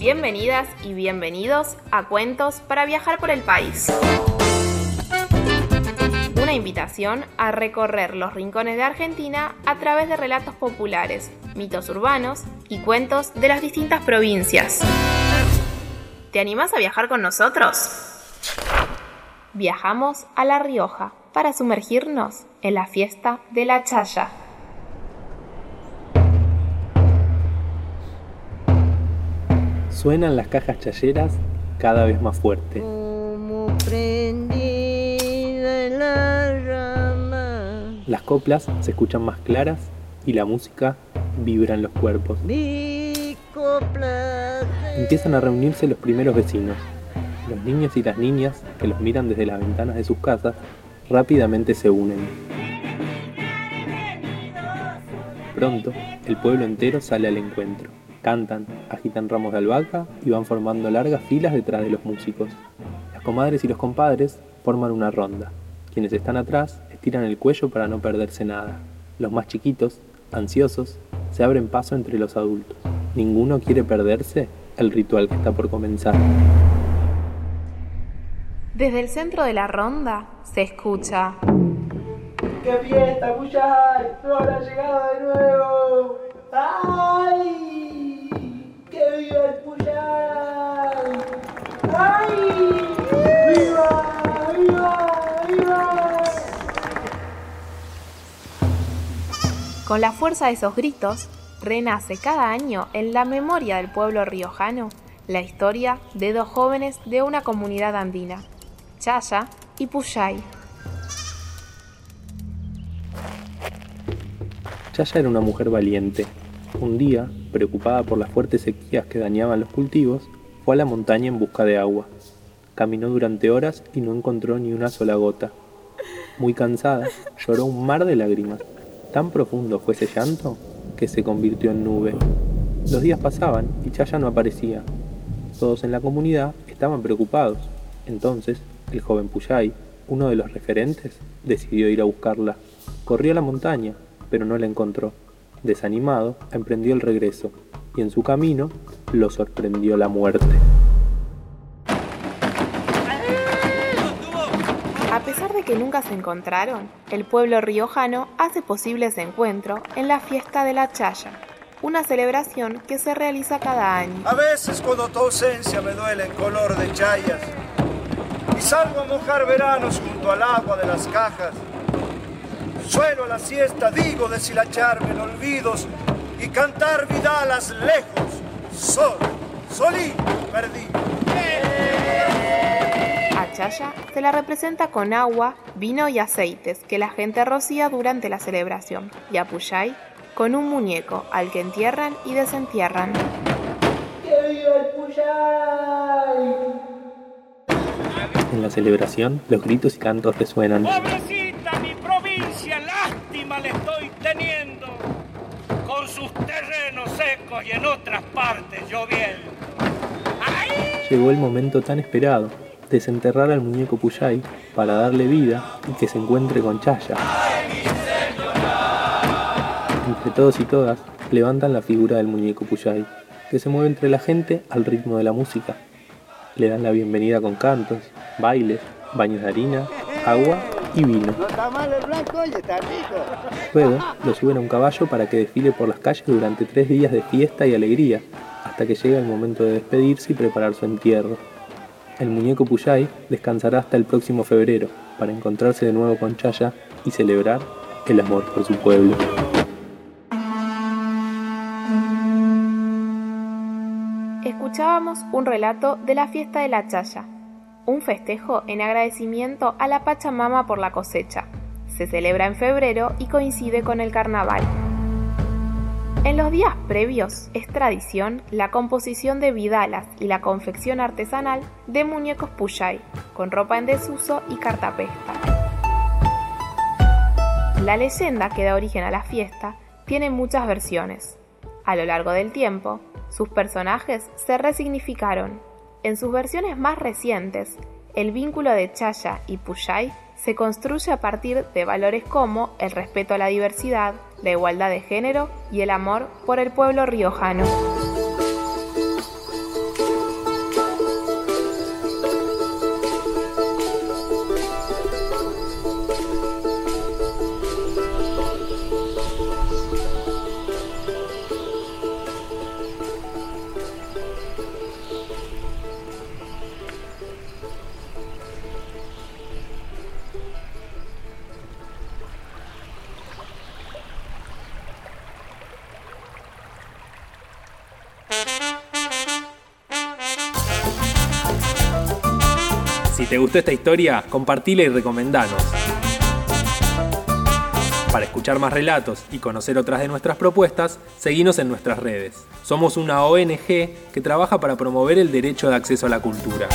Bienvenidas y bienvenidos a Cuentos para viajar por el país. Una invitación a recorrer los rincones de Argentina a través de relatos populares, mitos urbanos y cuentos de las distintas provincias. ¿Te animás a viajar con nosotros? Viajamos a La Rioja para sumergirnos en la fiesta de la Chaya. Suenan las cajas chayeras cada vez más fuerte. Las coplas se escuchan más claras y la música vibra en los cuerpos. Empiezan a reunirse los primeros vecinos. Los niños y las niñas que los miran desde las ventanas de sus casas rápidamente se unen. Pronto, el pueblo entero sale al encuentro. Cantan, agitan ramos de albahaca y van formando largas filas detrás de los músicos. Las comadres y los compadres forman una ronda. Quienes están atrás estiran el cuello para no perderse nada. Los más chiquitos, ansiosos, se abren paso entre los adultos. Ninguno quiere perderse el ritual que está por comenzar. Desde el centro de la ronda se escucha. ¡Qué fiesta, Puyay! ¡Flor ha llegado de nuevo! ¡Ay! Con la fuerza de esos gritos, renace cada año en la memoria del pueblo riojano la historia de dos jóvenes de una comunidad andina, Chaya y Puyay. Chaya era una mujer valiente. Un día, preocupada por las fuertes sequías que dañaban los cultivos, fue a la montaña en busca de agua. Caminó durante horas y no encontró ni una sola gota. Muy cansada, lloró un mar de lágrimas. Tan profundo fue ese llanto que se convirtió en nube. Los días pasaban y Chaya no aparecía. Todos en la comunidad estaban preocupados. Entonces, el joven Puyay, uno de los referentes, decidió ir a buscarla. Corrió a la montaña, pero no la encontró. Desanimado, emprendió el regreso, y en su camino lo sorprendió la muerte. Nunca se encontraron, el pueblo riojano hace posible ese encuentro en la fiesta de la Chaya, una celebración que se realiza cada año. A veces cuando tu ausencia me duele en color de chayas y salgo a mojar veranos junto al agua de las cajas. Suelo a la siesta, digo deshilacharme en olvidos y cantar vidalas lejos, solo, solito, perdido. A Se la representa con agua, vino y aceites que la gente rocía durante la celebración, y a Puyay con un muñeco al que entierran y desentierran. ¡Que viva el Puyay! En la celebración, los gritos y cantos resuenan. Pobrecita mi provincia, lástima le estoy teniendo. Con sus terrenos secos y en otras partes lloviendo. ¡Ay! Llegó el momento tan esperado, desenterrar al muñeco Puyay para darle vida y que se encuentre con Chaya. Entre todos y todas, levantan la figura del muñeco Puyay, que se mueve entre la gente al ritmo de la música. Le dan la bienvenida con cantos, bailes, baños de harina, agua y vino. Luego lo suben a un caballo para que desfile por las calles durante tres días de fiesta y alegría, hasta que llega el momento de despedirse y preparar su entierro. El muñeco Puyay descansará hasta el próximo febrero para encontrarse de nuevo con Chaya y celebrar el amor por su pueblo. Escuchábamos un relato de la fiesta de la Chaya, un festejo en agradecimiento a la Pachamama por la cosecha. Se celebra en febrero y coincide con el carnaval. En los días previos es tradición la composición de vidalas y la confección artesanal de muñecos Puyay, con ropa en desuso y cartapesta. La leyenda que da origen a la fiesta tiene muchas versiones. A lo largo del tiempo, sus personajes se resignificaron. En sus versiones más recientes, el vínculo de Chaya y Puyay se construye a partir de valores como el respeto a la diversidad, la igualdad de género y el amor por el pueblo riojano. Si te gustó esta historia, compartila y recomendanos. Para escuchar más relatos y conocer otras de nuestras propuestas, seguinos en nuestras redes. Somos una ONG que trabaja para promover el derecho de acceso a la cultura.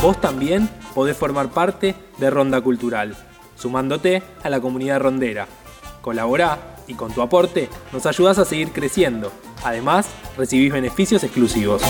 Vos también podés formar parte de Ronda Cultural, sumándote a la comunidad rondera. Colaborá y con tu aporte nos ayudás a seguir creciendo. Además, recibís beneficios exclusivos.